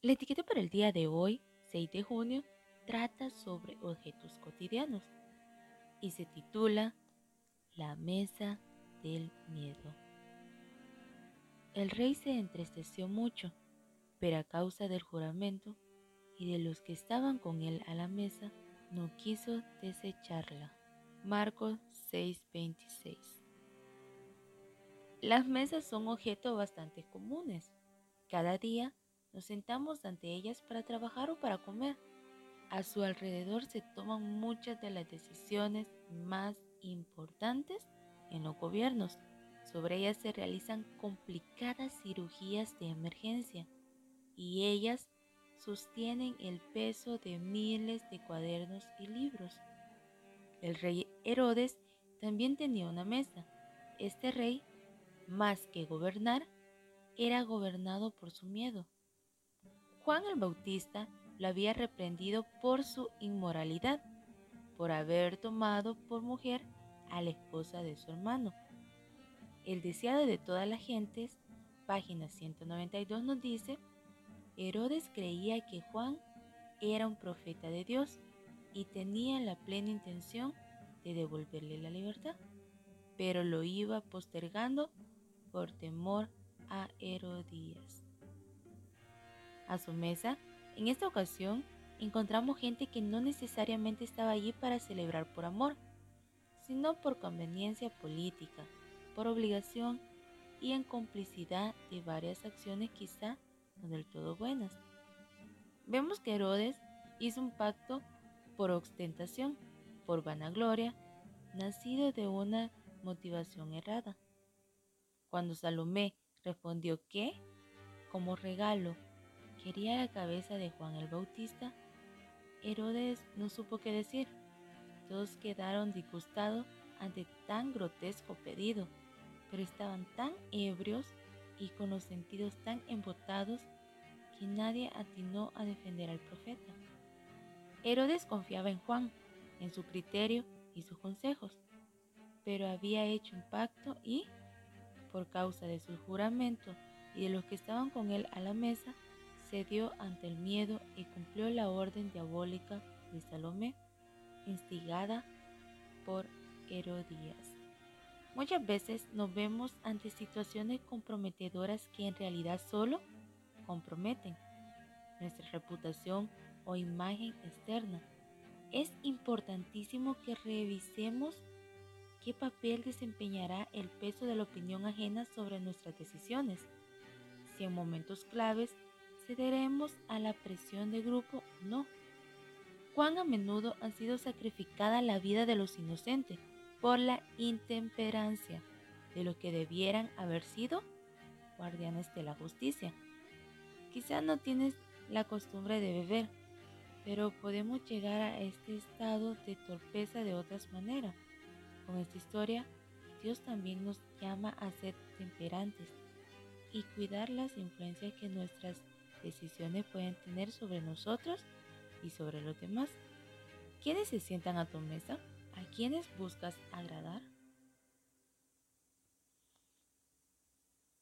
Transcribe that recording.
La etiqueta para el día de hoy, 6 de junio, trata sobre objetos cotidianos y se titula La mesa del miedo. El rey se entristeció mucho, pero a causa del juramento y de los que estaban con él a la mesa, no quiso desecharla. Marcos 6:26 Las mesas son objetos bastante comunes. Cada día nos sentamos ante ellas para trabajar o para comer. A su alrededor se toman muchas de las decisiones más importantes en los gobiernos. Sobre ellas se realizan complicadas cirugías de emergencia y ellas sostienen el peso de miles de cuadernos y libros. El rey Herodes también tenía una mesa. Este rey, más que gobernar, era gobernado por su miedo. Juan el Bautista lo había reprendido por su inmoralidad, por haber tomado por mujer a la esposa de su hermano. El deseado de todas las gentes, página 192 nos dice, Herodes creía que Juan era un profeta de Dios y tenía la plena intención de devolverle la libertad, pero lo iba postergando por temor a Herodías. A su mesa, en esta ocasión, encontramos gente que no necesariamente estaba allí para celebrar por amor, sino por conveniencia política, por obligación y en complicidad de varias acciones quizá no del todo buenas. Vemos que Herodes hizo un pacto por ostentación, por vanagloria, nacido de una motivación errada. Cuando Salomé respondió que, como regalo, quería la cabeza de Juan el Bautista, Herodes no supo qué decir. Todos quedaron disgustados ante tan grotesco pedido, pero estaban tan ebrios y con los sentidos tan embotados que nadie atinó a defender al profeta. Herodes confiaba en Juan, en su criterio y sus consejos, pero había hecho un pacto y, por causa de su juramento y de los que estaban con él a la mesa, cedió ante el miedo y cumplió la orden diabólica de Salomé, instigada por Herodías. Muchas veces nos vemos ante situaciones comprometedoras que en realidad solo comprometen nuestra reputación o imagen externa. Es importantísimo que revisemos qué papel desempeñará el peso de la opinión ajena sobre nuestras decisiones. Si en momentos claves cederemos a la presión de grupo o no. Cuán a menudo ha sido sacrificada la vida de los inocentes por la intemperancia de lo que debieran haber sido guardianes de la justicia. Quizá no tienes la costumbre de beber, pero podemos llegar a este estado de torpeza de otras maneras. Con esta historia, Dios también nos llama a ser temperantes y cuidar las influencias que nuestras decisiones pueden tener sobre nosotros y sobre los demás. ¿Quiénes se sientan a tu mesa? ¿A quiénes buscas agradar?